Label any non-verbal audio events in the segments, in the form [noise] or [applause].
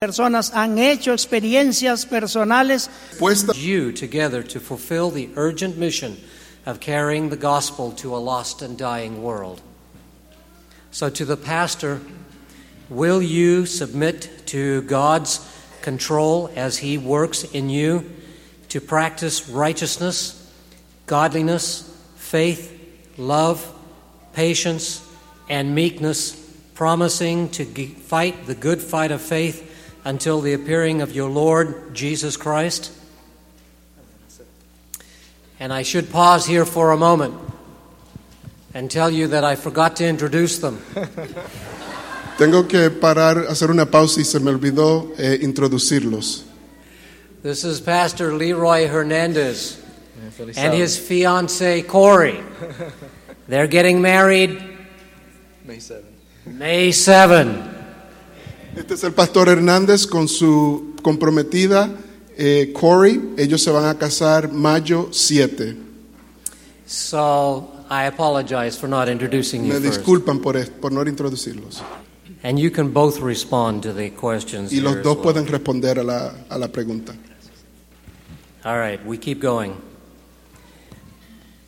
personas han hecho experiencias personales puesta you together to fulfill the urgent mission of carrying the gospel to a lost and dying world. So, to the pastor, will you submit to God's control as he works in you to practice righteousness, godliness, faith, love, patience, and meekness, promising to g- fight the good fight of faith until the appearing of your Lord Jesus Christ? And I should pause here for a moment and tell you that I forgot to introduce them. [laughs] Tengo que parar, hacer una pausa y se me olvidó eh, introducirlos. This is Pastor Leroy Hernandez and his fiancee Corey. [laughs] They're getting married May 7. May 7. Este es el pastor Hernández con su comprometida eh, Corey. Ellos se van a casar mayo 7. So I apologize for not introducing you Me first. disculpan por, por no introducirlos. And you can both respond to the questions. Y los dos well. pueden responder a la, a la pregunta. All right, we keep going.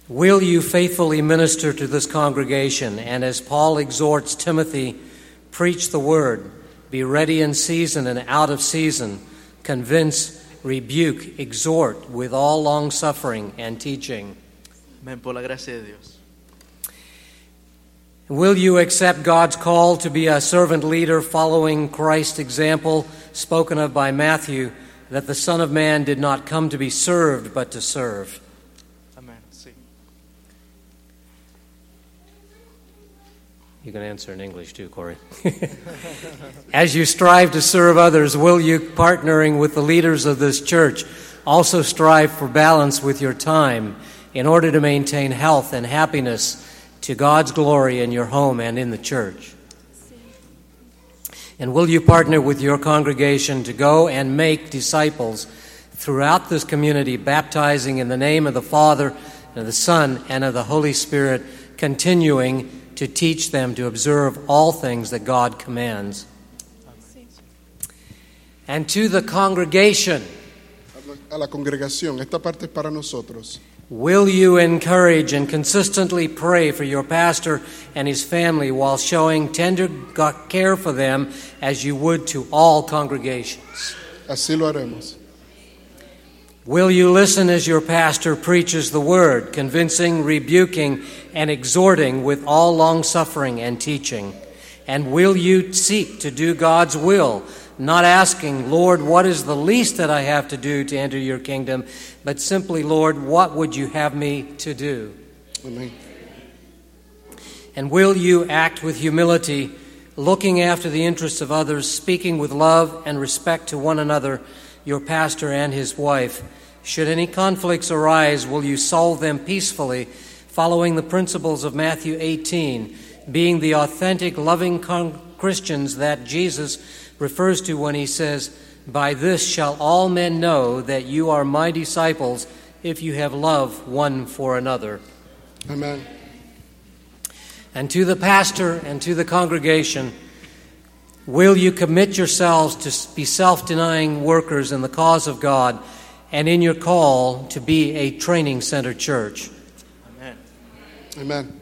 Will you faithfully minister to this congregation and, as Paul exhorts Timothy, preach the word, be ready in season and out of season, convince, rebuke, exhort with all long suffering and teaching? Amén, por la gracia de Dios. Will you accept God's call to be a servant leader following Christ's example spoken of by Matthew that the Son of Man did not come to be served but to serve? You can answer in English too, Corey. [laughs] As you strive to serve others, will you, partnering with the leaders of this church, also strive for balance with your time in order to maintain health and happiness to God's glory in your home and in the church? And will you partner with your congregation to go and make disciples throughout this community, baptizing in the name of the Father, and of the Son, and of the Holy Spirit, continuing to teach them to observe all things that God commands? And to the congregation, A la congregación, esta parte es para nosotros. Will you encourage and consistently pray for your pastor and his family while showing tender care for them as you would to all congregations? Así lo haremos. Will you listen as your pastor preaches the word, convincing, rebuking, and exhorting with all long suffering and teaching? And will you seek to do God's will, not asking, Lord, what is the least that I have to do to enter your kingdom, but simply, Lord, what would you have me to do? Amén. And will you act with humility, looking after the interests of others, speaking with love and respect to one another, your pastor and his wife? Should any conflicts arise, will you solve them peacefully, following the principles of Matthew 18, being the authentic, loving con- Christians that Jesus refers to when he says, By this shall all men know that you are my disciples if you have love one for another. Amén. And to the pastor and to the congregation, will you commit yourselves to be self denying workers in the cause of God and in your call to be a training center church? Amén. Amén.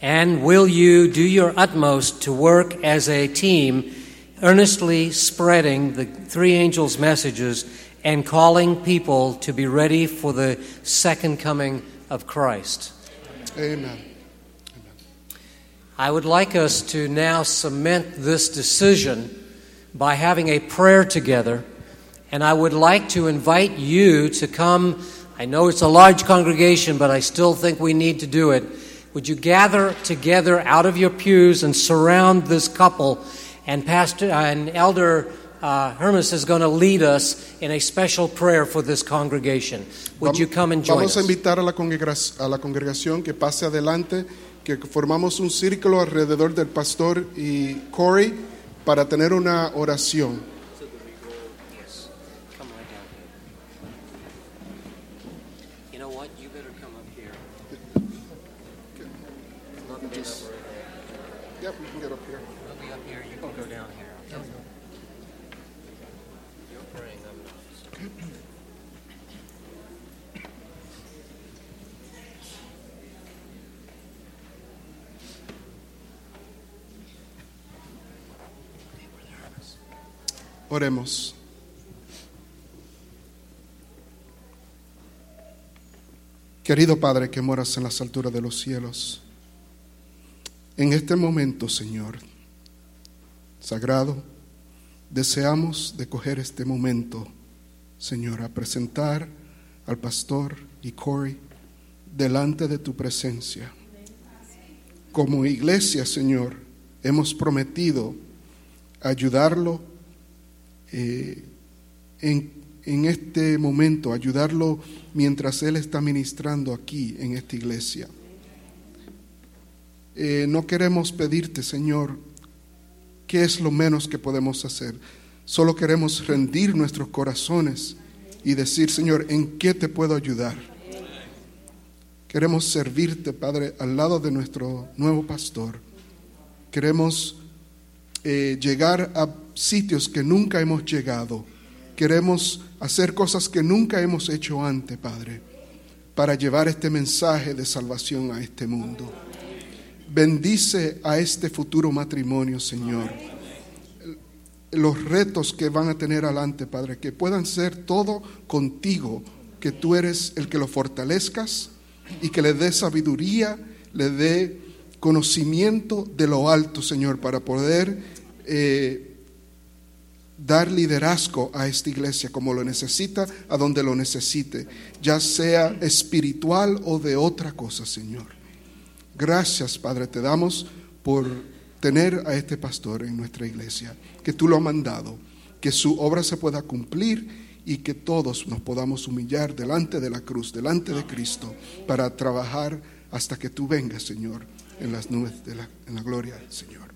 And will you do your utmost to work as a team, earnestly spreading the three angels' messages and calling people to be ready for the second coming of Christ? Amén. Amen. I would like us to now cement this decision by having a prayer together. And I would like to invite you to come. I know it's a large congregation, but I still think we need to do it. Would you gather together out of your pews and surround this couple? And Pastor and Elder uh, Hermes is going to lead us in a special prayer for this congregation. Would you come and join Vamos a us? invitar a la, a la congregación que pase adelante, que formamos un círculo alrededor del pastor y Corey para tener una oración. Querido Padre que moras en las alturas de los cielos, en este momento, Señor, sagrado, deseamos de coger este momento, Señor, a presentar al pastor y Corey delante de tu presencia. Como iglesia, Señor, hemos prometido ayudarlo eh, en, en este momento, ayudarlo mientras Él está ministrando aquí en esta iglesia. Eh, no queremos pedirte, Señor, qué es lo menos que podemos hacer. Solo queremos rendir nuestros corazones y decir, Señor, ¿en qué te puedo ayudar? Queremos servirte, Padre, al lado de nuestro nuevo pastor. Queremos eh, llegar a sitios que nunca hemos llegado. Queremos hacer cosas que nunca hemos hecho antes, Padre, para llevar este mensaje de salvación a este mundo. Bendice a este futuro matrimonio, Señor. Los retos que van a tener adelante, Padre, que puedan ser todo contigo, que tú eres el que lo fortalezcas y que le dé sabiduría, le dé conocimiento de lo alto, Señor, para poder eh, dar liderazgo a esta iglesia como lo necesita, a donde lo necesite, ya sea espiritual o de otra cosa, Señor. Gracias, Padre, te damos por tener a este pastor en nuestra iglesia, que tú lo has mandado, que su obra se pueda cumplir y que todos nos podamos humillar delante de la cruz, delante de Cristo, para trabajar hasta que tú vengas, Señor, en las nubes de la, en la gloria del Señor.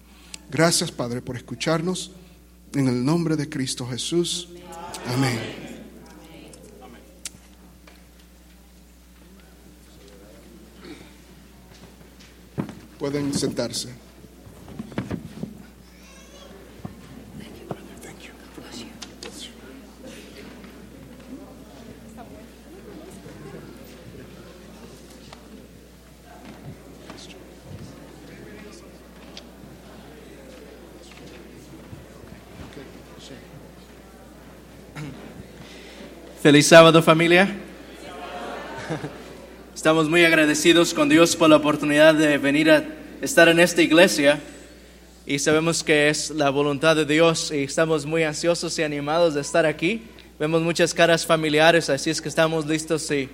Gracias, Padre, por escucharnos. En el nombre de Cristo Jesús. Amén. Pueden sentarse. Feliz sábado familia. Estamos muy agradecidos con Dios por la oportunidad de venir a estar en esta iglesia y sabemos que es la voluntad de Dios y estamos muy ansiosos y animados de estar aquí. Vemos muchas caras familiares, así es que estamos listos y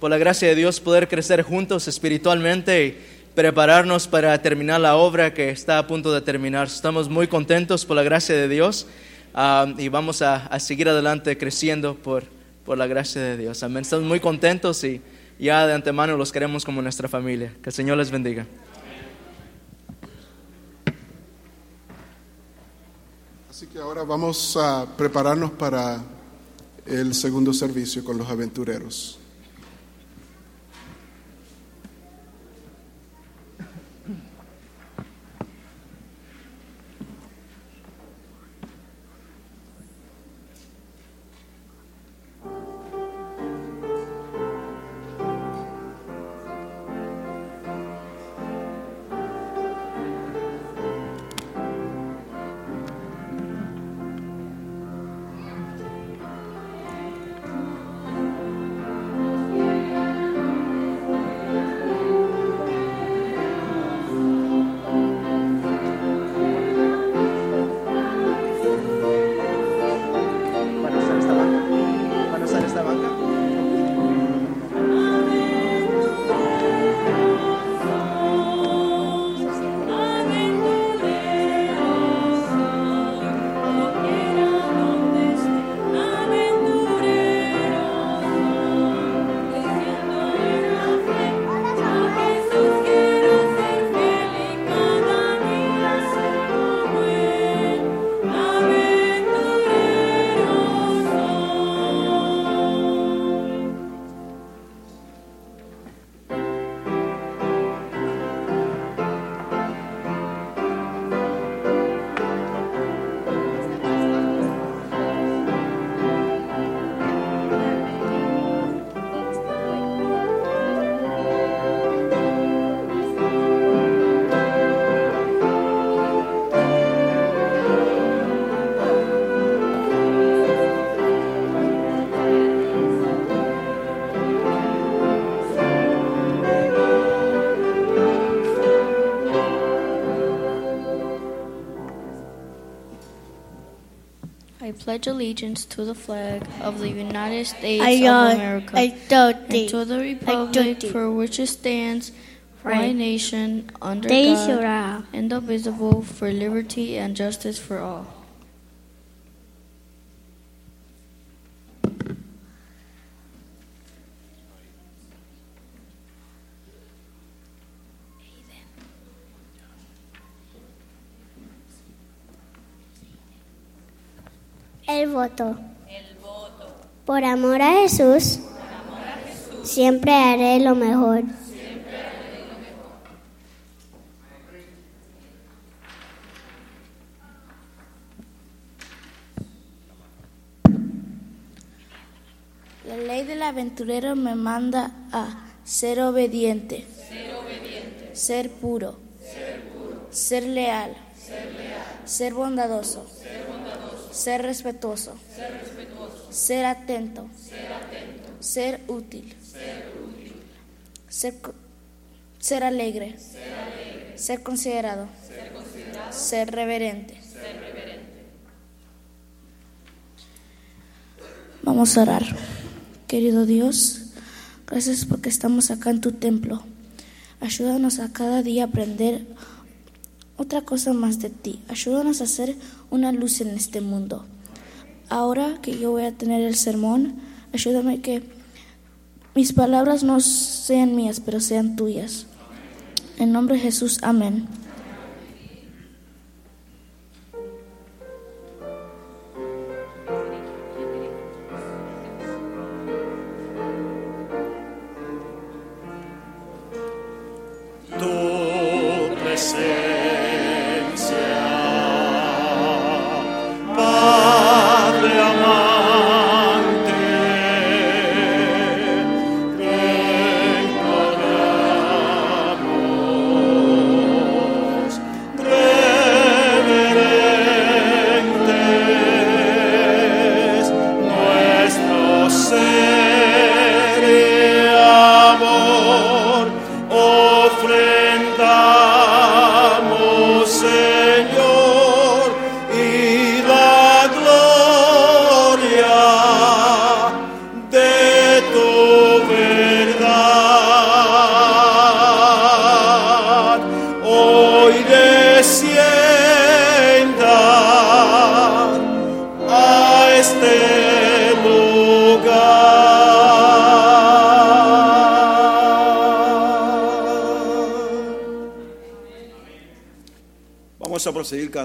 por la gracia de Dios poder crecer juntos espiritualmente y prepararnos para terminar la obra que está a punto de terminar. Estamos muy contentos por la gracia de Dios ah, y vamos a, a seguir adelante creciendo por por la gracia de Dios. Amén. Estamos muy contentos y ya de antemano los queremos como nuestra familia. Que el Señor les bendiga. Así que ahora vamos a prepararnos para el segundo servicio con los aventureros. Pledge allegiance to the flag of the United States I of uh, America I don't and to the republic for which it stands, one nation, under God, indivisible, for liberty and justice for all. El voto. Por amor a Jesús. Siempre haré lo mejor. La ley del aventurero me manda a ser obediente, ser puro, ser leal, ser bondadoso, ser respetuoso, ser atento, ser útil, ser co- ser alegre, ser considerado, ser reverente. Vamos a orar. Querido Dios, gracias porque estamos acá en tu templo. Ayúdanos a cada día aprender otra cosa más de ti. Ayúdanos a ser una luz en este mundo. Ahora que yo voy a tener el sermón, ayúdame que mis palabras no sean mías, pero sean tuyas. En nombre de Jesús, amén.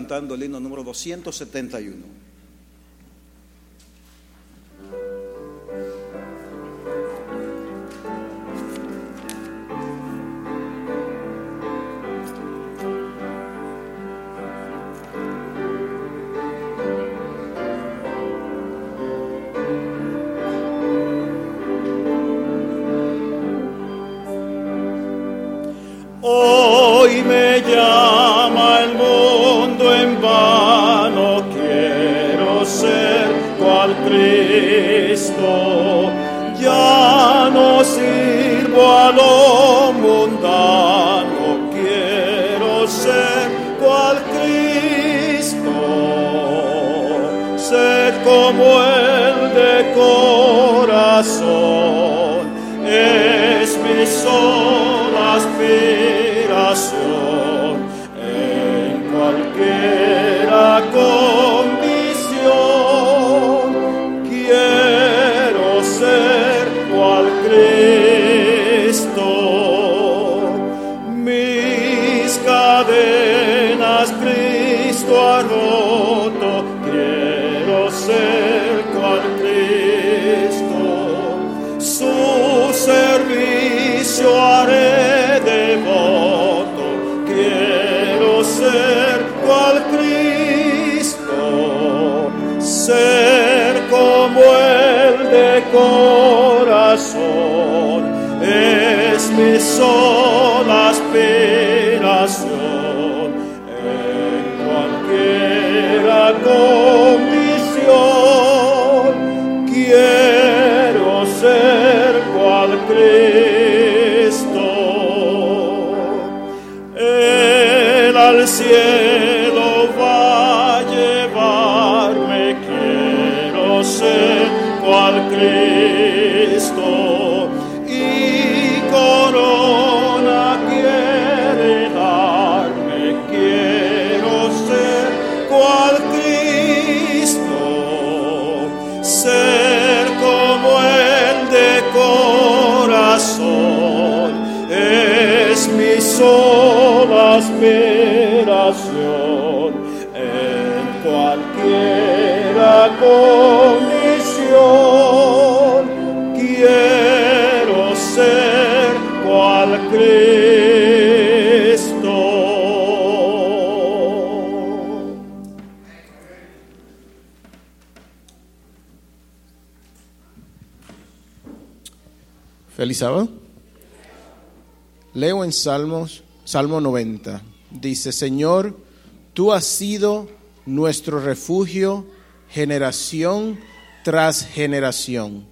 Cantando el himno número 271. Sábado. Leo en Salmos, Salmo 90. Dice, Señor, tú has sido nuestro refugio generación tras generación.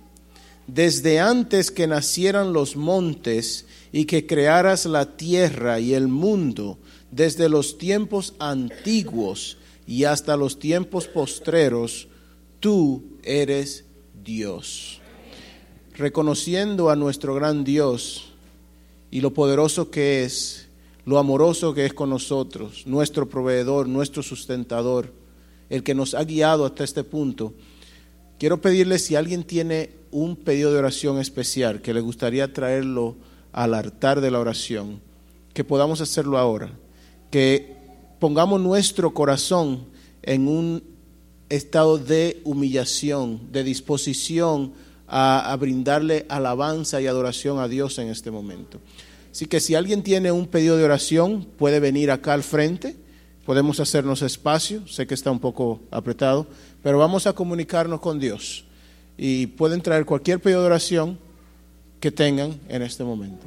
Desde antes que nacieran los montes y que crearas la tierra y el mundo, desde los tiempos antiguos y hasta los tiempos postreros, tú eres Dios. Reconociendo a nuestro gran Dios y lo poderoso que es, lo amoroso que es con nosotros, nuestro proveedor, nuestro sustentador, el que nos ha guiado hasta este punto, quiero pedirle si alguien tiene un pedido de oración especial que le gustaría traerlo al altar de la oración, que podamos hacerlo ahora, que pongamos nuestro corazón en un estado de humillación, de disposición a, brindarle alabanza y adoración a Dios en este momento. Así que si alguien tiene un pedido de oración, puede venir acá al frente, podemos hacernos espacio, sé que está un poco apretado, pero vamos a comunicarnos con Dios y pueden traer cualquier pedido de oración que tengan en este momento.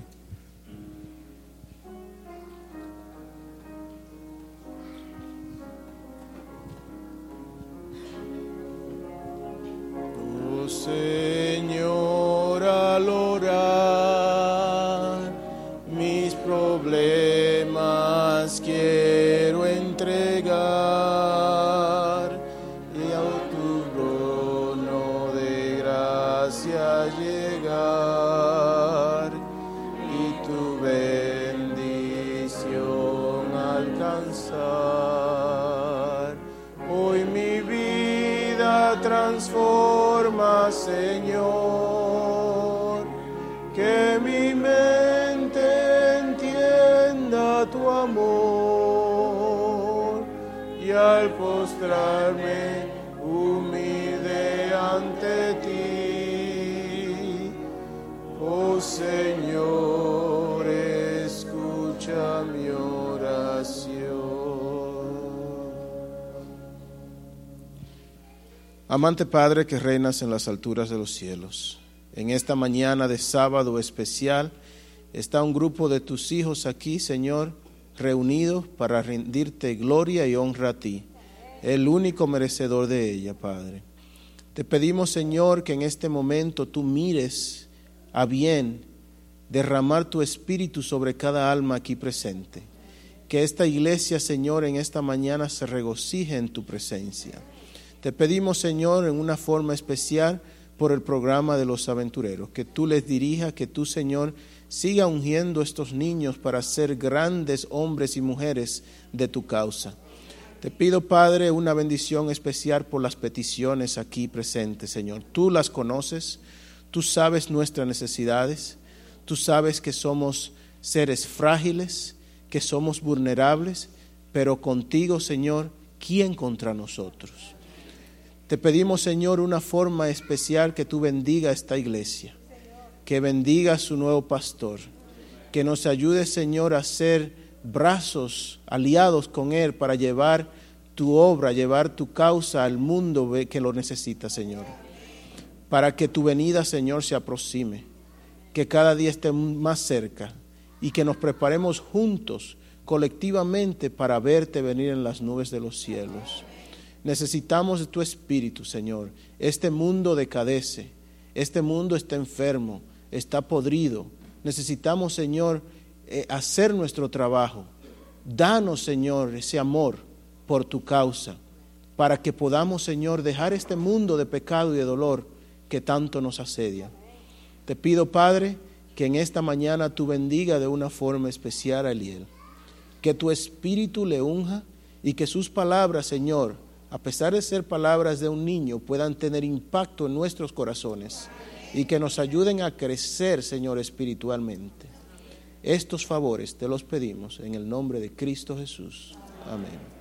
Señor, al orar mis problemas quiero entregar al postrarme humilde ante ti, oh Señor, escucha mi oración. Amante Padre que reinas en las alturas de los cielos, en esta mañana de sábado especial está un grupo de tus hijos aquí, Señor, reunidos para rendirte gloria y honra a ti, el único merecedor de ella, Padre. Te pedimos, Señor, que en este momento tú mires a bien derramar tu espíritu sobre cada alma aquí presente. Que esta iglesia, Señor, en esta mañana se regocije en tu presencia. Te pedimos, Señor, en una forma especial por el programa de los aventureros, que tú les dirijas, que tú, Señor, siga ungiendo a estos niños para ser grandes hombres y mujeres de tu causa. Te pido, Padre, una bendición especial por las peticiones aquí presentes, Señor. Tú las conoces, tú sabes nuestras necesidades, tú sabes que somos seres frágiles, que somos vulnerables, pero contigo, Señor, ¿quién contra nosotros? Te pedimos, Señor, una forma especial que tú bendiga esta iglesia, que bendiga a su nuevo pastor, que nos ayude, Señor, a ser brazos aliados con Él para llevar tu obra, llevar tu causa al mundo que lo necesita, Señor. Para que tu venida, Señor, se aproxime, que cada día esté más cerca y que nos preparemos juntos, colectivamente, para verte venir en las nubes de los cielos. Necesitamos de tu espíritu, Señor. Este mundo decadece, este mundo está enfermo, está podrido. Necesitamos, Señor, eh, hacer nuestro trabajo. Danos, Señor, ese amor por tu causa, para que podamos, Señor, dejar este mundo de pecado y de dolor que tanto nos asedian. Te pido, Padre, que en esta mañana tú bendiga de una forma especial a Eliel, que tu espíritu le unja y que sus palabras, Señor, a pesar de ser palabras de un niño, puedan tener impacto en nuestros corazones y que nos ayuden a crecer, Señor, espiritualmente. Estos favores te los pedimos en el nombre de Cristo Jesús. Amén.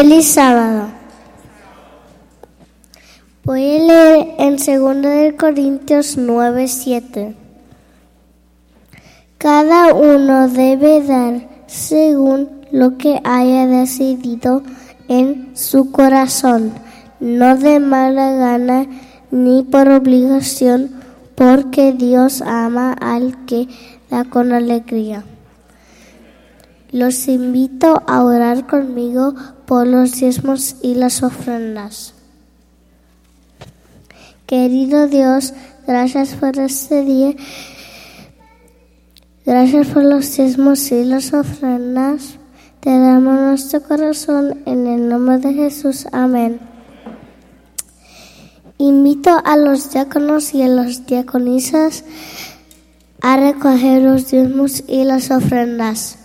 Feliz sábado. Voy a leer en 2 de Corintios 9, 7. Cada uno debe dar según lo que haya decidido en su corazón, no de mala gana ni por obligación, porque Dios ama al que da con alegría. Los invito a orar conmigo por los diezmos y las ofrendas. Querido Dios, gracias por este día. Gracias por los diezmos y las ofrendas. Te damos nuestro corazón en el nombre de Jesús. Amén. Invito a los diáconos y a las diaconisas a recoger los diezmos y las ofrendas.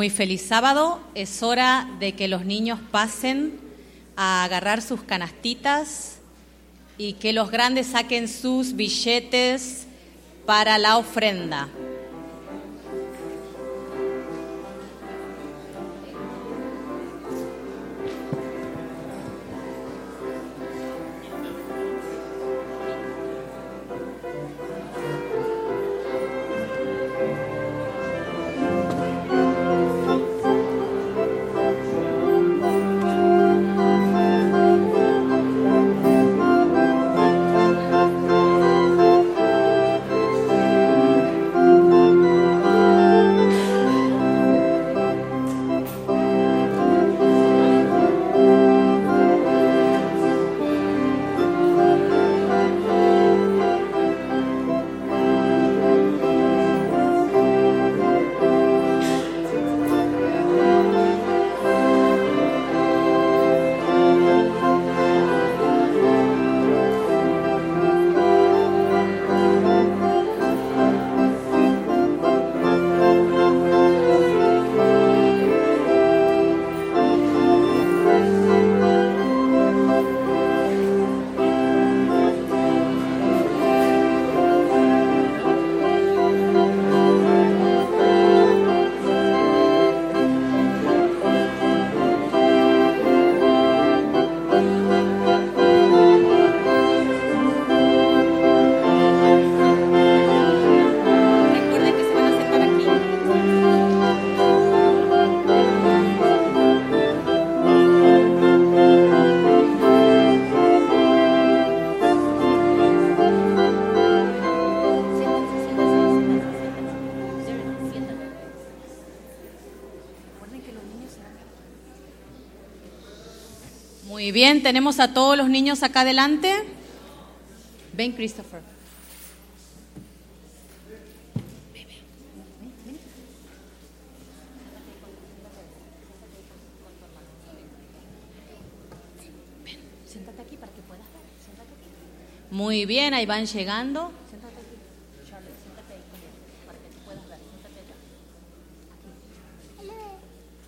Muy feliz sábado. Es hora de que los niños pasen a agarrar sus canastitas y que los grandes saquen sus billetes para la ofrenda. Bien, tenemos a todos los niños acá adelante. Ven, Christopher. Muy bien, ahí van llegando. Siéntate aquí. Charlotte, siéntate ahí conmigo para que tú puedas ver. Siéntate allá. Aquí.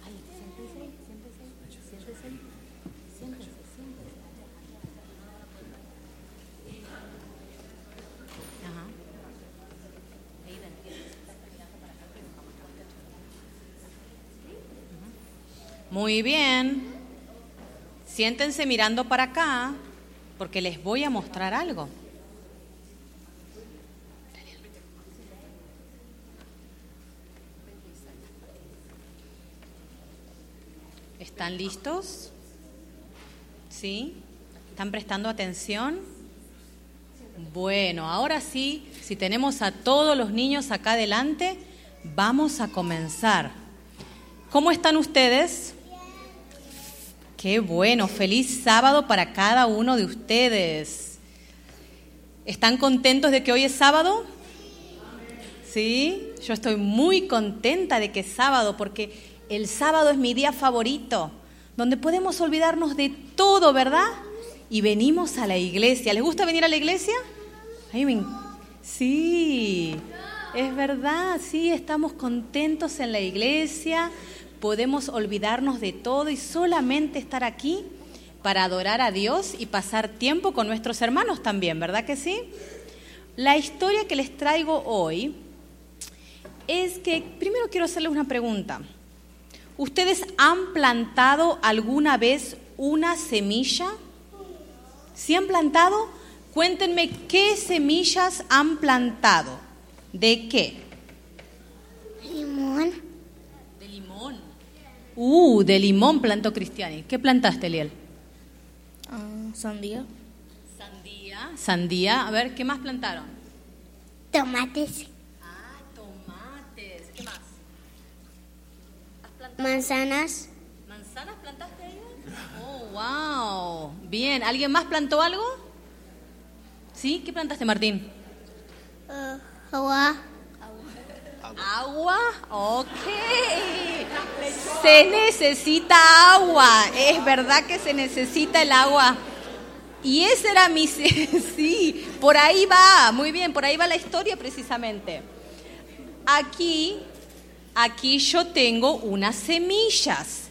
Ahí, siéntese ahí, siéntese ahí. Siéntese ahí. Siéntese, siéntese. Ajá. Ahí ven. Muy bien. Siéntense mirando para acá porque les voy a mostrar algo. ¿Están listos? ¿Sí? ¿Están prestando atención? Bueno, ahora sí, si tenemos a todos los niños acá adelante, vamos a comenzar. ¿Cómo están ustedes? Qué bueno, feliz sábado para cada uno de ustedes. ¿Están contentos de que hoy es sábado? Sí, yo estoy muy contenta de que es sábado porque el sábado es mi día favorito, donde podemos olvidarnos de todo, ¿verdad? Y venimos a la iglesia. ¿Les gusta venir a la iglesia? Sí, es verdad, sí, estamos contentos en la iglesia, podemos olvidarnos de todo y solamente estar aquí para adorar a Dios y pasar tiempo con nuestros hermanos también, ¿verdad que sí? La historia que les traigo hoy es que, primero quiero hacerles una pregunta. ¿Ustedes han plantado alguna vez una semilla? ¿Si han plantado? Cuéntenme qué semillas han plantado. ¿De qué? Limón. Uh, de limón plantó Cristiani. ¿Qué plantaste, Liel? Ah, sandía. Sandía. Sandía. A ver, ¿qué más plantaron? Tomates. Ah, tomates. ¿Qué más? Manzanas. ¿Manzanas plantaste ahí? Oh, wow. Bien. ¿Alguien más plantó algo? ¿Sí? ¿Qué plantaste, Martín? Uh, agua. ¿Agua? Ok. Se necesita agua. Es verdad que se necesita el agua. Y ese era mi... [laughs] Sí, por ahí va. Muy bien, por ahí va la historia precisamente. Aquí aquí yo tengo unas semillas.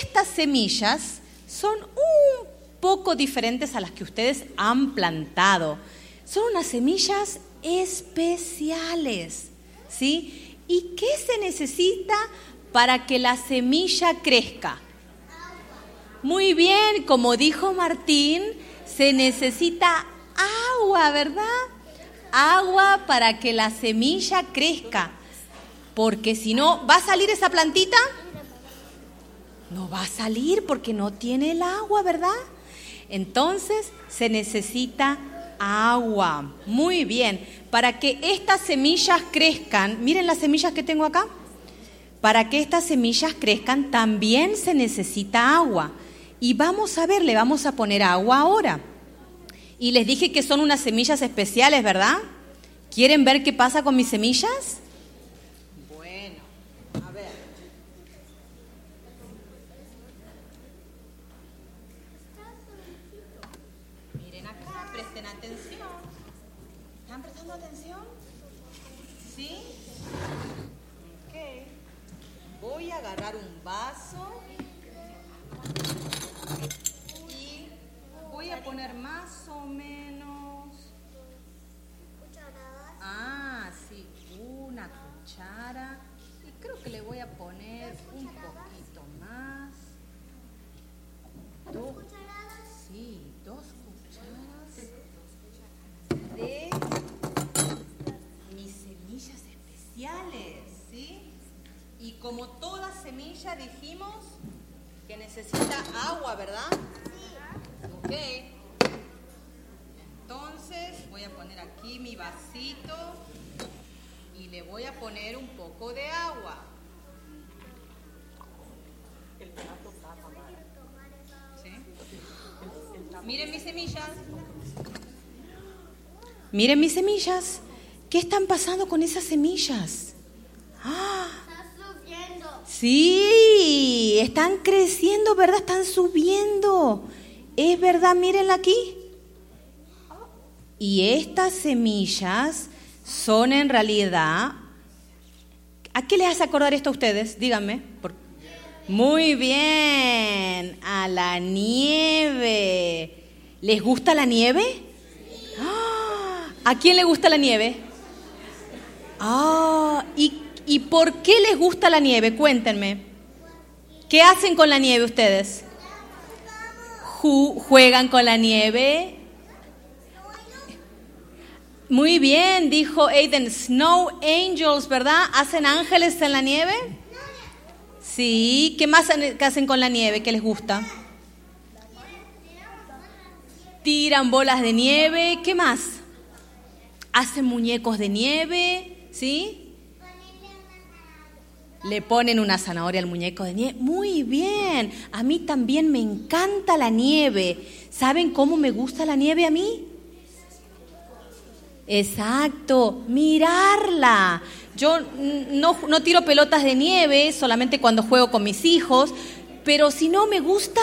Estas semillas son un poco diferentes a las que ustedes han plantado. Son unas semillas especiales, ¿sí? ¿Y qué se necesita para que la semilla crezca? Muy bien, como dijo Martín, se necesita agua, ¿verdad? Agua para que la semilla crezca. Porque si no, ¿va a salir esa plantita? No va a salir porque no tiene el agua, ¿verdad? Entonces se necesita agua. Muy bien. Para que estas semillas crezcan, miren las semillas que tengo acá. Para que estas semillas crezcan también se necesita agua. Y vamos a ver, le vamos a poner agua ahora. Y les dije que son unas semillas especiales, ¿verdad? ¿Quieren ver qué pasa con mis semillas? Semilla dijimos que necesita agua, ¿verdad? Sí. Ok. Entonces voy a poner aquí mi vasito y le voy a poner un poco de agua. ¿Sí? Miren mis semillas. Miren mis semillas. ¿Qué están pasando con esas semillas? ¡Ah! Sí, están creciendo, ¿verdad? Están subiendo. Es verdad, mírenla aquí. Y estas semillas son en realidad... ¿A qué les hace acordar esto a ustedes? Díganme. Muy bien, a la nieve. ¿Les gusta la nieve? ¡Ah! ¿A quién le gusta la nieve? Ah, ¿y, ¿y por qué les gusta la nieve? Cuéntenme. ¿Qué hacen con la nieve ustedes? Ju- ¿Juegan con la nieve? Muy bien, dijo Aiden. Snow Angels, ¿verdad? ¿Hacen ángeles en la nieve? Sí. ¿Qué más hacen con la nieve? ¿Qué les gusta? Tiran bolas de nieve. ¿Qué más? Hacen muñecos de nieve. ¿Sí? Le ponen una zanahoria al muñeco de nieve. Muy bien. A mí también me encanta la nieve. ¿Saben cómo me gusta la nieve a mí? Exacto, mirarla. Yo no, no tiro pelotas de nieve solamente cuando juego con mis hijos, pero si no me gusta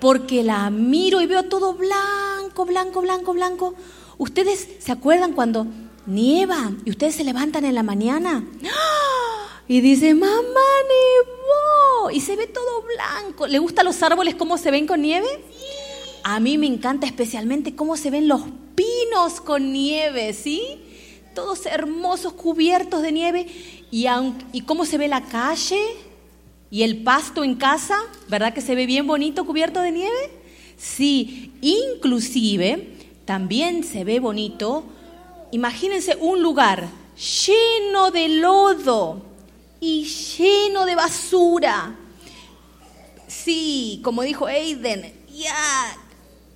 porque la miro y veo todo blanco, blanco, blanco, blanco. ¿Ustedes se acuerdan cuando nieva y ustedes se levantan en la mañana? Y dicen, mamá, nevó. Y se ve todo blanco. ¿Le gustan los árboles cómo se ven con nieve? A mí me encanta especialmente cómo se ven los pinos con nieve, ¿sí? Todos hermosos, cubiertos de nieve. Y, y cómo se ve la calle y el pasto en casa, ¿verdad que se ve bien bonito cubierto de nieve? Sí, inclusive también se ve bonito. Imagínense un lugar lleno de lodo y lleno de basura. Sí, como dijo Aiden, ya.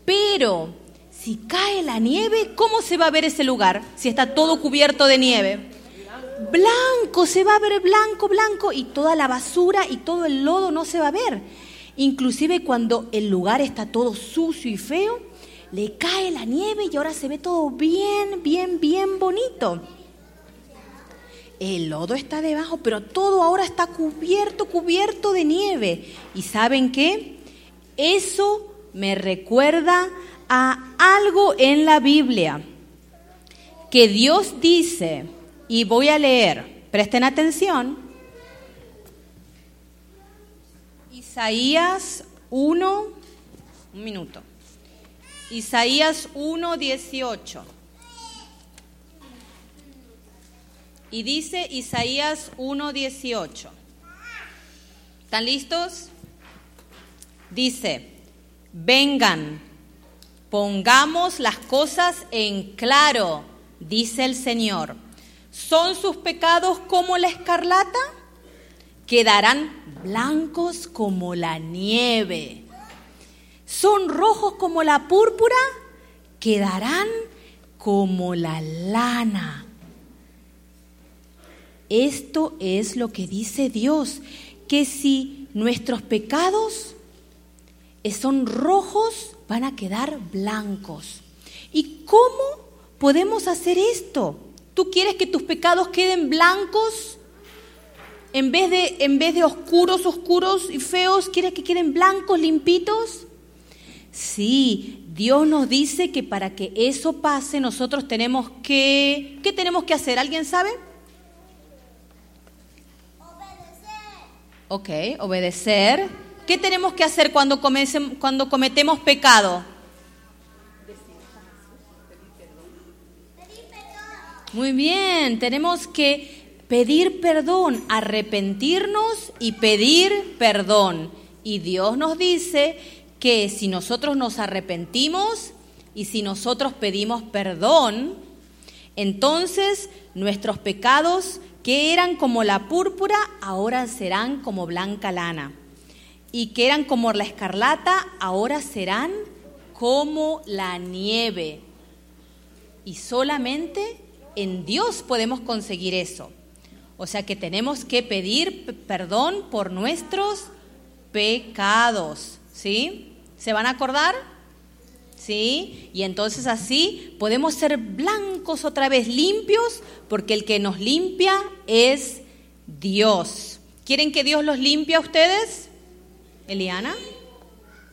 Pero si cae la nieve, ¿cómo se va a ver ese lugar si está todo cubierto de nieve? Blanco, se va a ver blanco, blanco y toda la basura y todo el lodo no se va a ver. Inclusive cuando el lugar está todo sucio y feo, le cae la nieve y ahora se ve todo bien, bien, bien bonito. El lodo está debajo, pero todo ahora está cubierto, cubierto de nieve. ¿Y saben qué? Eso me recuerda a algo en la Biblia que Dios dice, y voy a leer, presten atención, Isaías 1, un minuto. Isaías 1, 18. Y dice Isaías 1, 18. ¿Están listos? Dice, vengan, pongamos las cosas en claro, dice el Señor. ¿Son sus pecados como la escarlata? Quedarán blancos como la nieve. ¿Son rojos como la púrpura? Quedarán como la lana. Esto es lo que dice Dios, que si nuestros pecados son rojos, van a quedar blancos. ¿Y cómo podemos hacer esto? ¿Tú quieres que tus pecados queden blancos? En vez de, en vez de oscuros, oscuros y feos, ¿quieres que queden blancos, limpitos? Sí, Dios nos dice que para que eso pase nosotros tenemos que... ¿Qué tenemos que hacer? ¿Alguien sabe? Ok, obedecer. ¿Qué tenemos que hacer cuando, cuando cometemos pecado? Muy bien, tenemos que pedir perdón, arrepentirnos y pedir perdón. Y Dios nos dice que si nosotros nos arrepentimos y si nosotros pedimos perdón, entonces nuestros pecados que eran como la púrpura, ahora serán como blanca lana. Y que eran como la escarlata, ahora serán como la nieve. Y solamente en Dios podemos conseguir eso. O sea que tenemos que pedir perdón por nuestros pecados. ¿Sí? ¿Se van a acordar? ¿Sí? Y entonces así podemos ser blancos otra vez, limpios, porque el que nos limpia es Dios. ¿Quieren que Dios los limpie a ustedes? Eliana.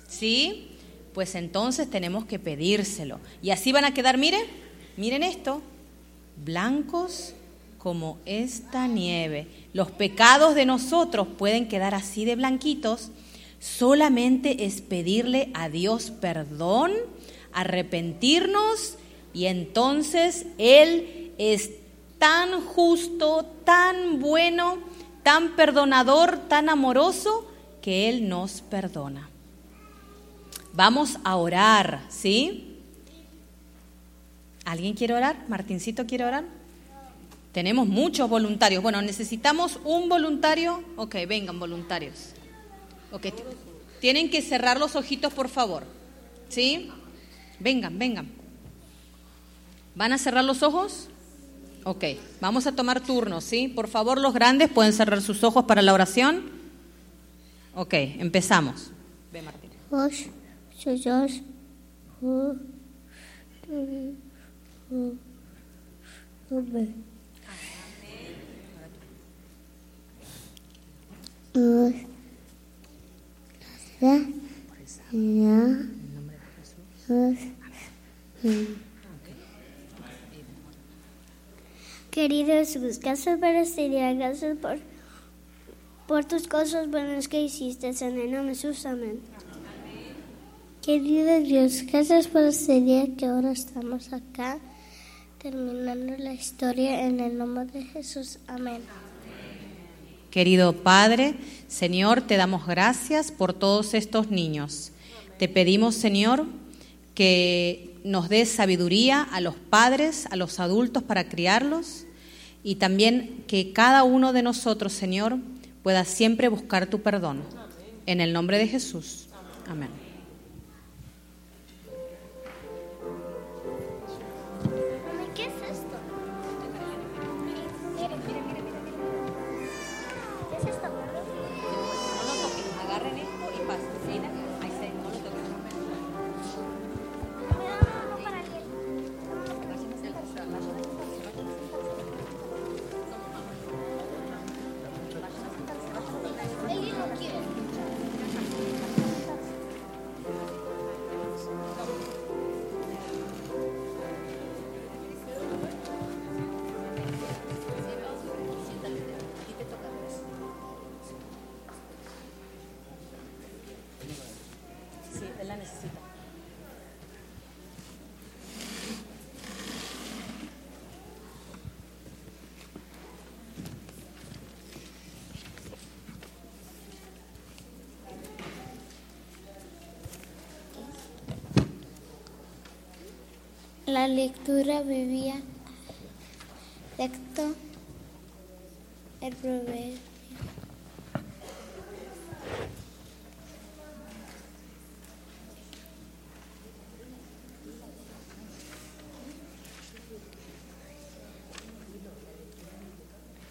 ¿Sí? Pues entonces tenemos que pedírselo. Y así van a quedar, miren, miren esto, blancos como esta nieve. Los pecados de nosotros pueden quedar así de blanquitos. Solamente es pedirle a Dios perdón arrepentirnos y entonces Él es tan justo, tan bueno, tan perdonador, tan amoroso, que Él nos perdona. Vamos a orar, ¿sí? ¿Alguien quiere orar? ¿Martincito quiere orar? Tenemos muchos voluntarios. Bueno, necesitamos un voluntario. Ok, vengan voluntarios. Ok, tienen que cerrar los ojitos, por favor. ¿Sí? Vengan, vengan. ¿Van a cerrar los ojos? Ok, vamos a tomar turnos, ¿sí? Por favor, los grandes pueden cerrar sus ojos para la oración. Ok, empezamos. Ve, Martín. Jesús, gracias por este día, gracias por, por tus cosas buenas que hiciste en el nombre de Jesús, amén. Querido Dios, gracias por este día que ahora estamos acá terminando la historia en el nombre de Jesús, amén. Querido Padre, Señor, te damos gracias por todos estos niños. Te pedimos, Señor, que nos dé sabiduría a los padres, a los adultos para criarlos y también que cada uno de nosotros, Señor, pueda siempre buscar tu perdón. En el nombre de Jesús. Amén. La lectura vivía texto el proverbio.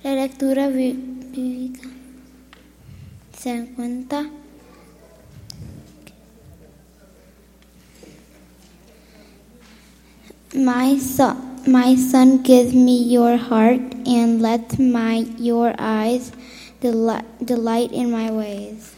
La lectura bí- bíblica se encuentra My son, my son, give me your heart, and let my your eyes deli- delight in my ways.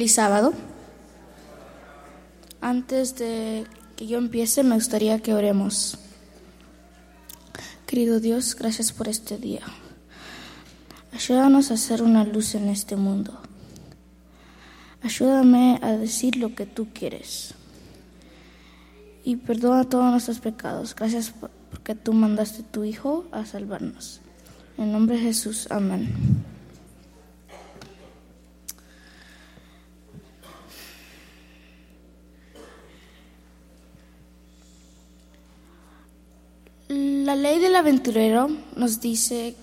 Feliz sábado. Antes de que yo empiece, me gustaría que oremos. Querido Dios, gracias por este día. Ayúdanos a hacer una luz en este mundo. Ayúdame a decir lo que tú quieres. Y perdona todos nuestros pecados. Gracias por- porque tú mandaste a tu Hijo a salvarnos. En nombre de Jesús, amén. La ley del aventurero nos dice,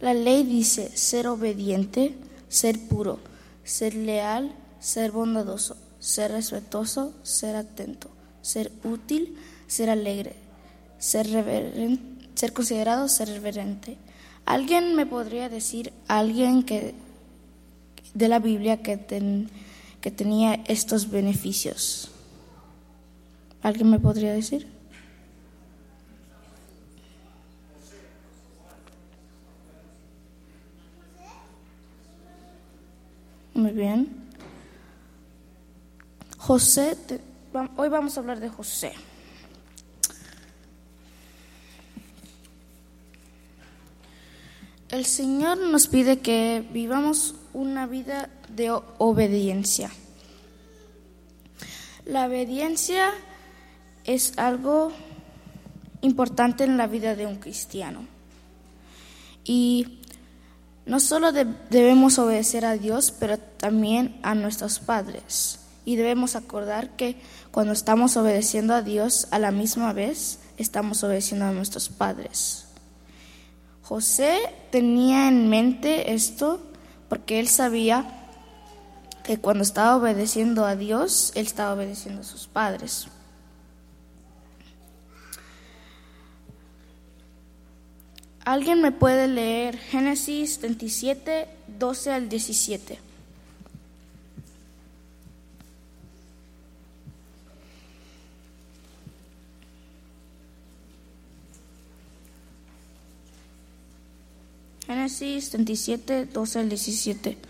la ley dice ser obediente, ser puro, ser leal, ser bondadoso, ser respetuoso, ser atento, ser útil, ser alegre, ser ser considerado, ser reverente. ¿Alguien me podría decir, alguien que de la Biblia que, ten- que tenía estos beneficios? ¿Alguien me podría decir? Muy bien. José, te- hoy vamos a hablar de José. El Señor nos pide que vivamos una vida de obediencia. La obediencia es algo importante en la vida de un cristiano. Y no solo de- debemos obedecer a Dios, pero también a nuestros padres. Y debemos acordar que cuando estamos obedeciendo a Dios, a la misma vez estamos obedeciendo a nuestros padres. José tenía en mente esto porque él sabía que cuando estaba obedeciendo a Dios, él estaba obedeciendo a sus padres. ¿Alguien me puede leer Génesis 27, 12 al 17? Génesis 27, 12 al 17.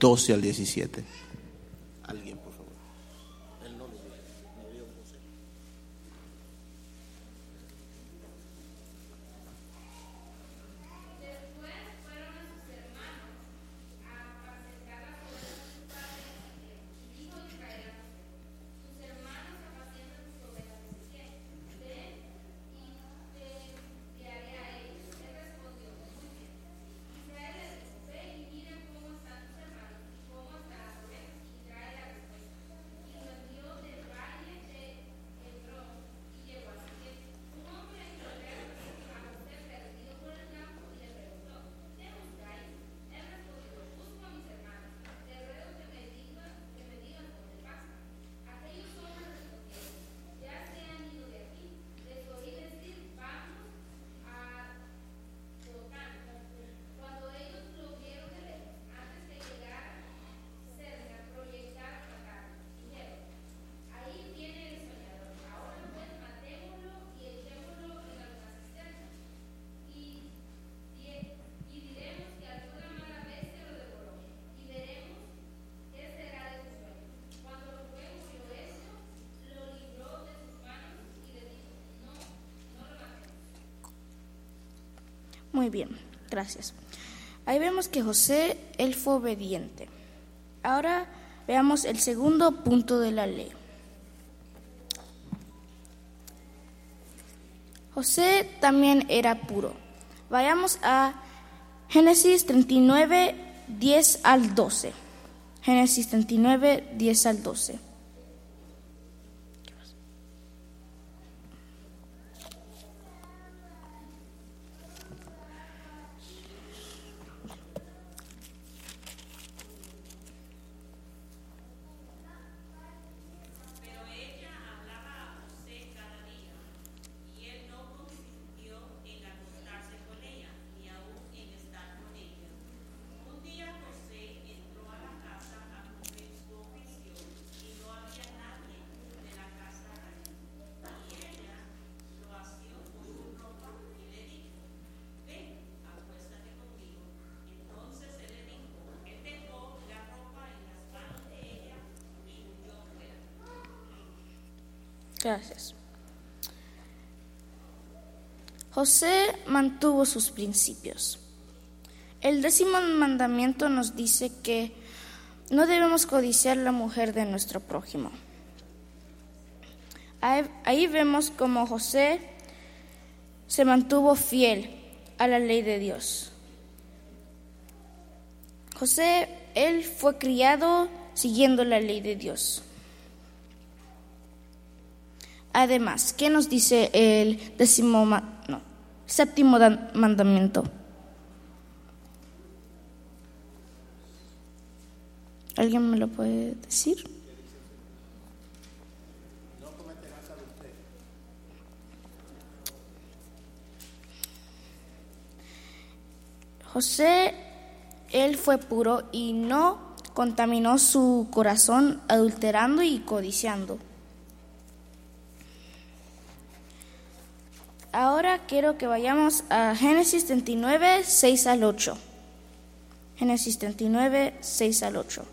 12 al 17. Bien, gracias. Ahí vemos que José, él fue obediente. Ahora veamos el segundo punto de la ley. José también era puro. Vayamos a Génesis 39, 10 al 12. Génesis 39, 10 al 12. Pero ella hablaba a José cada día, y él no consintió en acostarse con ella, ni aún en estar con ella. Un día José entró a la casa a cumplir su oficio, y no había nadie de la casa allí. Y ella lo asió con su ropa y le dijo, ven, acuéstate conmigo. Entonces él le dijo, él dejó la ropa en las manos de ella y huyó fuera. Gracias. José mantuvo sus principios. El décimo mandamiento nos dice que no debemos codiciar la mujer de nuestro prójimo. Ahí, vemos como José se mantuvo fiel a la ley de Dios. José, él fue criado siguiendo la ley de Dios. Además, ¿qué nos dice el décimo, no, séptimo mandamiento? ¿Alguien me lo puede decir? José, él fue puro y no contaminó su corazón adulterando y codiciando. Ahora quiero que vayamos a Génesis 39, 6 al 8. Génesis 39, 6 al 8.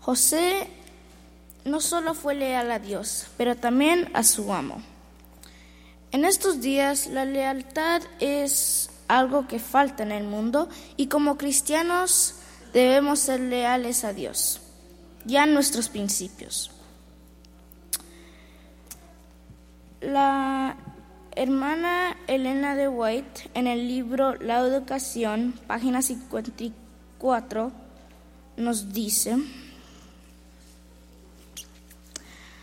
José no solo fue leal a Dios, pero también a su amo. En estos días la lealtad es algo que falta en el mundo y como cristianos debemos ser leales a Dios y a nuestros principios. La hermana Elena de White en el libro La Educación, página 54, nos dice,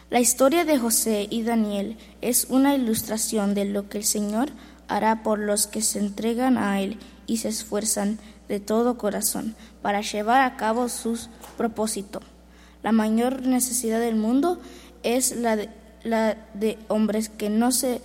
la historia de José y Daniel es una ilustración de lo que el Señor hará por los que se entregan a Él y se esfuerzan de todo corazón para llevar a cabo su propósito. La mayor necesidad del mundo es la de, la de hombres que no se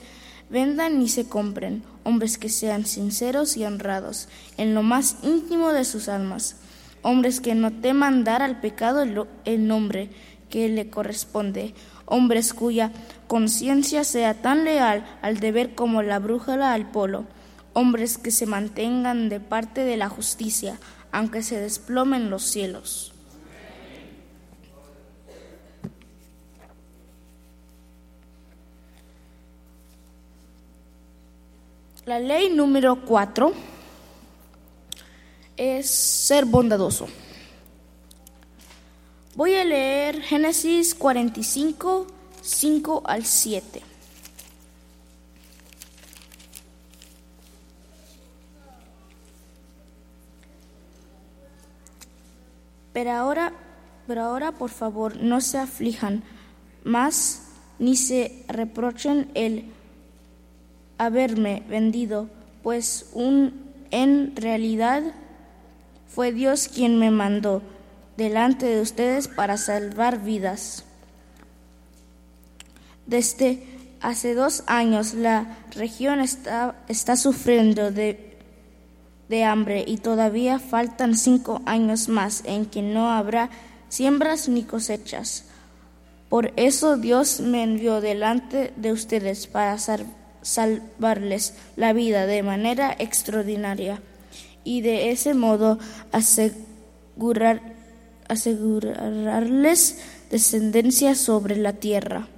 vendan ni se compren, hombres que sean sinceros y honrados en lo más íntimo de sus almas, hombres que no teman dar al pecado el, nombre que le corresponde, hombres cuya conciencia sea tan leal al deber como la brújula al polo, hombres que se mantengan de parte de la justicia, aunque se desplomen los cielos. La ley número cuatro es ser bondadoso. Voy a leer Génesis 45, 5 al 7. Pero ahora, pero ahora, por favor, no se aflijan más ni se reprochen el haberme vendido, pues un, en realidad fue Dios quien me mandó delante de ustedes para salvar vidas. Desde hace dos años la región está, está sufriendo de, de hambre y todavía faltan cinco años más en que no habrá siembras ni cosechas. Por eso Dios me envió delante de ustedes para sal, salvarles la vida de manera extraordinaria y de ese modo asegurar, asegurarles descendencia sobre la tierra.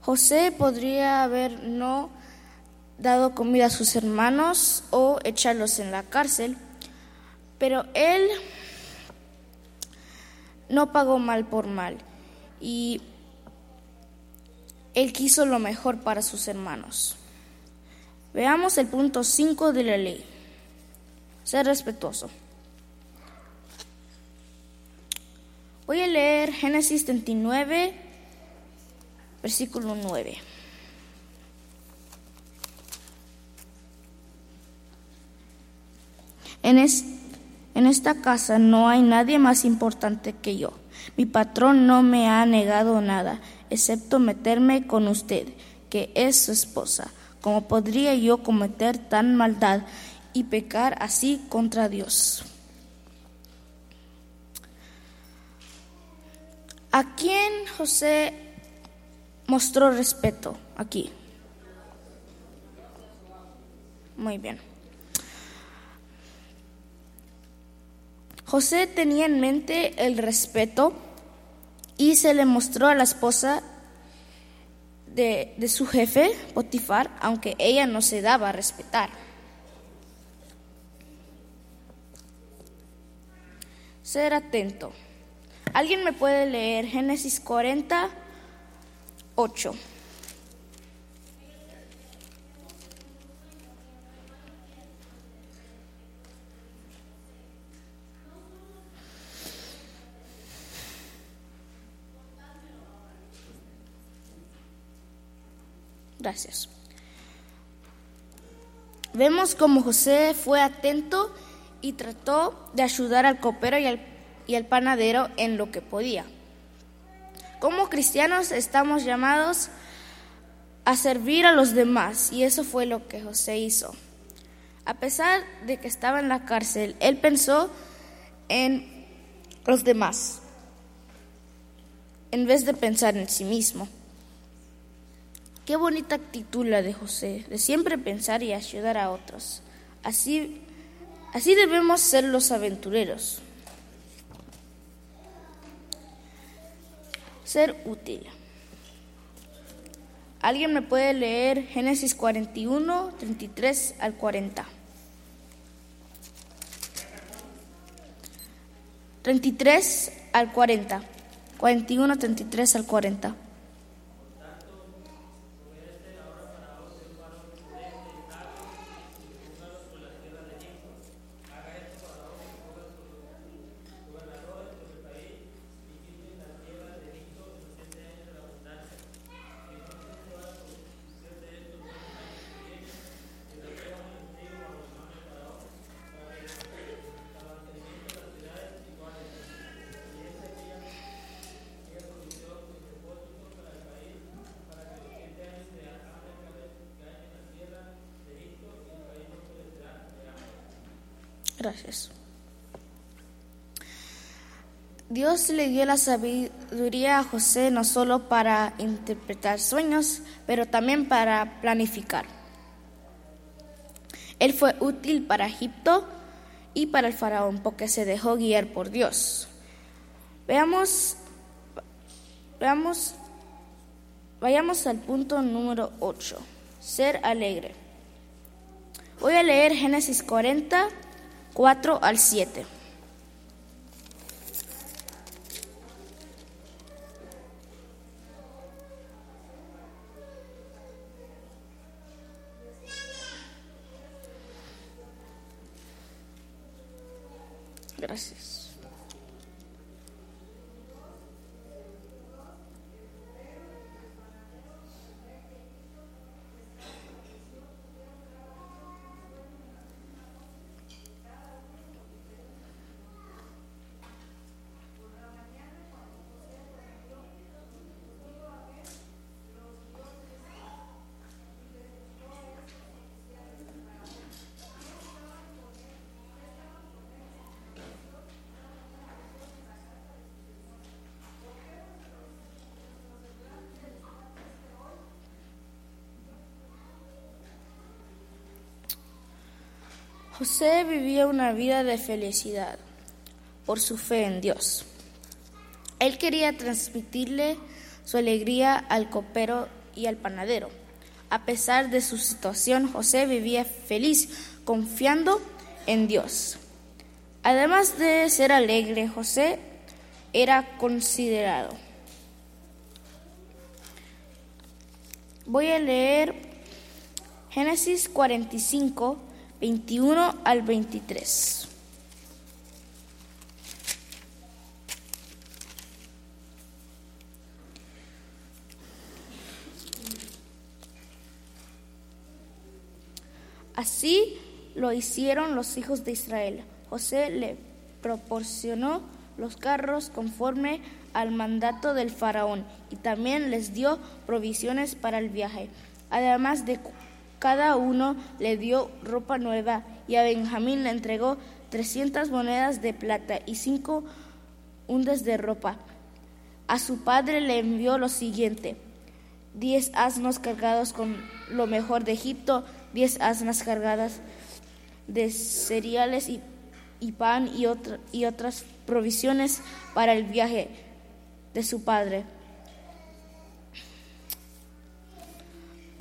José podría haber no dado comida a sus hermanos o echarlos en la cárcel, pero él no pagó mal por mal y él quiso lo mejor para sus hermanos. Veamos el punto 5 de la ley. Ser respetuoso. Voy a leer Génesis 39, versículo 9. En, es, en esta casa no hay nadie más importante que yo. Mi patrón no me ha negado nada, excepto meterme con usted, que es su esposa. ¿Cómo podría yo cometer tan maldad y pecar así contra Dios? ¿A quién José mostró respeto aquí? Muy bien. José tenía en mente el respeto y se le mostró a la esposa de, su jefe, Potifar, aunque ella no se daba a respetar. Ser atento. ¿Alguien me puede leer Génesis 40, 8? Gracias. Vemos como José fue atento y trató de ayudar al copero y al, y al, panadero en lo que podía. Como cristianos estamos llamados a servir a los demás y eso fue lo que José hizo. A pesar de que estaba en la cárcel, él pensó en los demás en vez de pensar en sí mismo. Qué bonita actitud la de José, de siempre pensar y ayudar a otros. Así, así debemos ser los aventureros. Ser útil. ¿Alguien me puede leer Génesis 41, 33 al 40? 33 al 40. 41, 33 al 40. Dios le dio la sabiduría a José no solo para interpretar sueños, pero también para planificar. Él fue útil para Egipto y para el faraón porque se dejó guiar por Dios. Veamos, veamos, vayamos al punto número 8, ser alegre. Voy a leer Génesis 40, 4 al 7. José vivía una vida de felicidad por su fe en Dios. Él quería transmitirle su alegría al copero y al panadero. A pesar de su situación, José vivía feliz, confiando en Dios. Además de ser alegre, José era considerado. Voy a leer Génesis 45, 21 al 23. Así lo hicieron los hijos de Israel. José le proporcionó los carros conforme al mandato del faraón y también les dio provisiones para el viaje. Además de cada uno le dio ropa nueva y a Benjamín le entregó 300 monedas de plata y cinco hundes de ropa. A su padre le envió lo siguiente, diez asnos cargados con lo mejor de Egipto, diez asnas cargadas de cereales y, pan y otras provisiones para el viaje de su padre.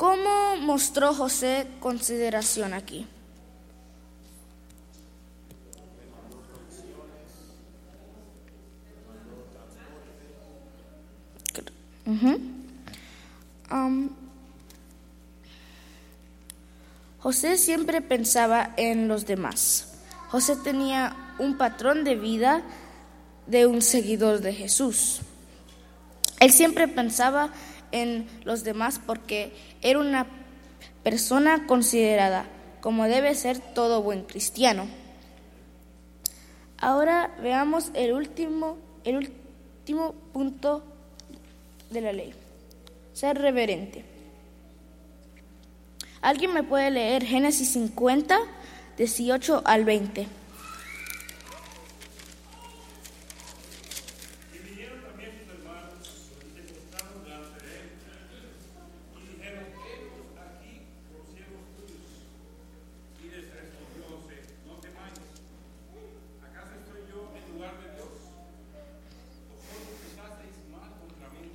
¿Cómo mostró José consideración aquí? José siempre pensaba en los demás. José tenía un patrón de vida de un seguidor de Jesús. Él siempre pensaba en los demás porque era una persona considerada, como debe ser todo buen cristiano. Ahora veamos el último, el último punto de la ley, ser reverente. ¿Alguien me puede leer Génesis 50, 18 al 20? Y vinieron también sus hermanos y se postraron delante de él. Y dijeron, hemos aquí por siervos tuyos. Y les respondió José, no temáis. ¿Acaso estoy yo en lugar de Dios? Vosotros pensasteis mal contra mí,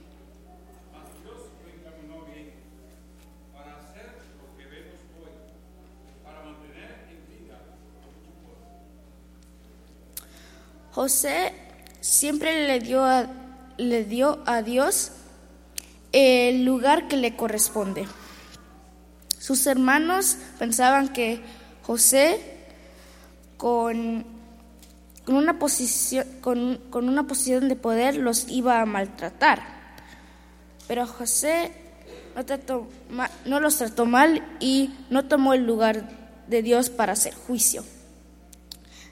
mas Dios lo encaminó bien para hacer lo que vemos hoy, para mantener en vida a mucho pueblo. José siempre le dio a, le dio a Dios el lugar que le corresponde. Sus hermanos pensaban que José con, con una posición, con, con una posición de poder los iba a maltratar. Pero José no, no los trató mal y no tomó el lugar de Dios para hacer juicio.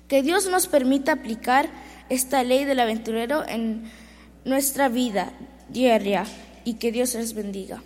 Que Dios nos permita aplicar esta ley del aventurero en nuestra vida diaria y que Dios les bendiga.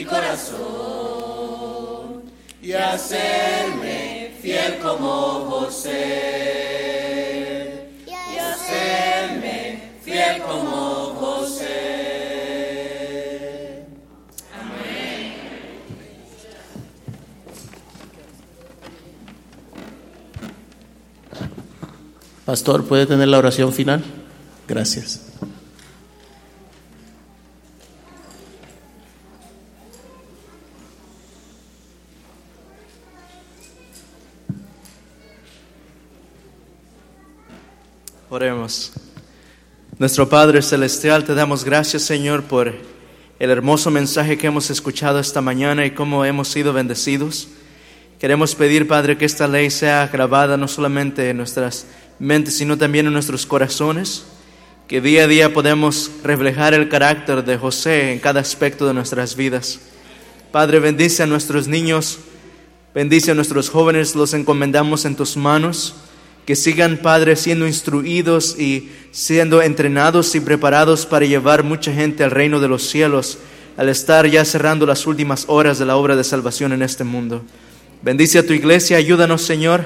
Mi corazón y hacerme fiel como José. Y hacerme fiel como José. Pastor, ¿puede tener la oración final? Gracias. Oremos. Nuestro Padre Celestial, te damos gracias, Señor, por el hermoso mensaje que hemos escuchado esta mañana y cómo hemos sido bendecidos. Queremos pedir, Padre, que esta ley sea grabada no solamente en nuestras mentes, sino también en nuestros corazones, que día a día podemos reflejar el carácter de José en cada aspecto de nuestras vidas. Padre, bendice a nuestros niños, bendice a nuestros jóvenes, los encomendamos en tus manos, que sigan, Padre, siendo instruidos y siendo entrenados y preparados para llevar mucha gente al reino de los cielos, al estar ya cerrando las últimas horas de la obra de salvación en este mundo. Bendice a tu iglesia, ayúdanos, Señor,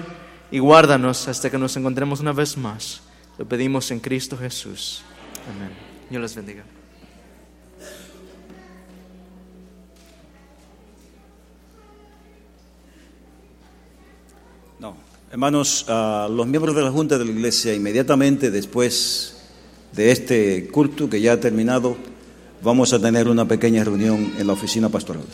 y guárdanos hasta que nos encontremos una vez más. Lo pedimos en Cristo Jesús. Amén. Dios les bendiga. Hermanos, ah, los miembros de la Junta de la Iglesia, inmediatamente después de este culto que ya ha terminado, vamos a tener una pequeña reunión en la oficina pastoral.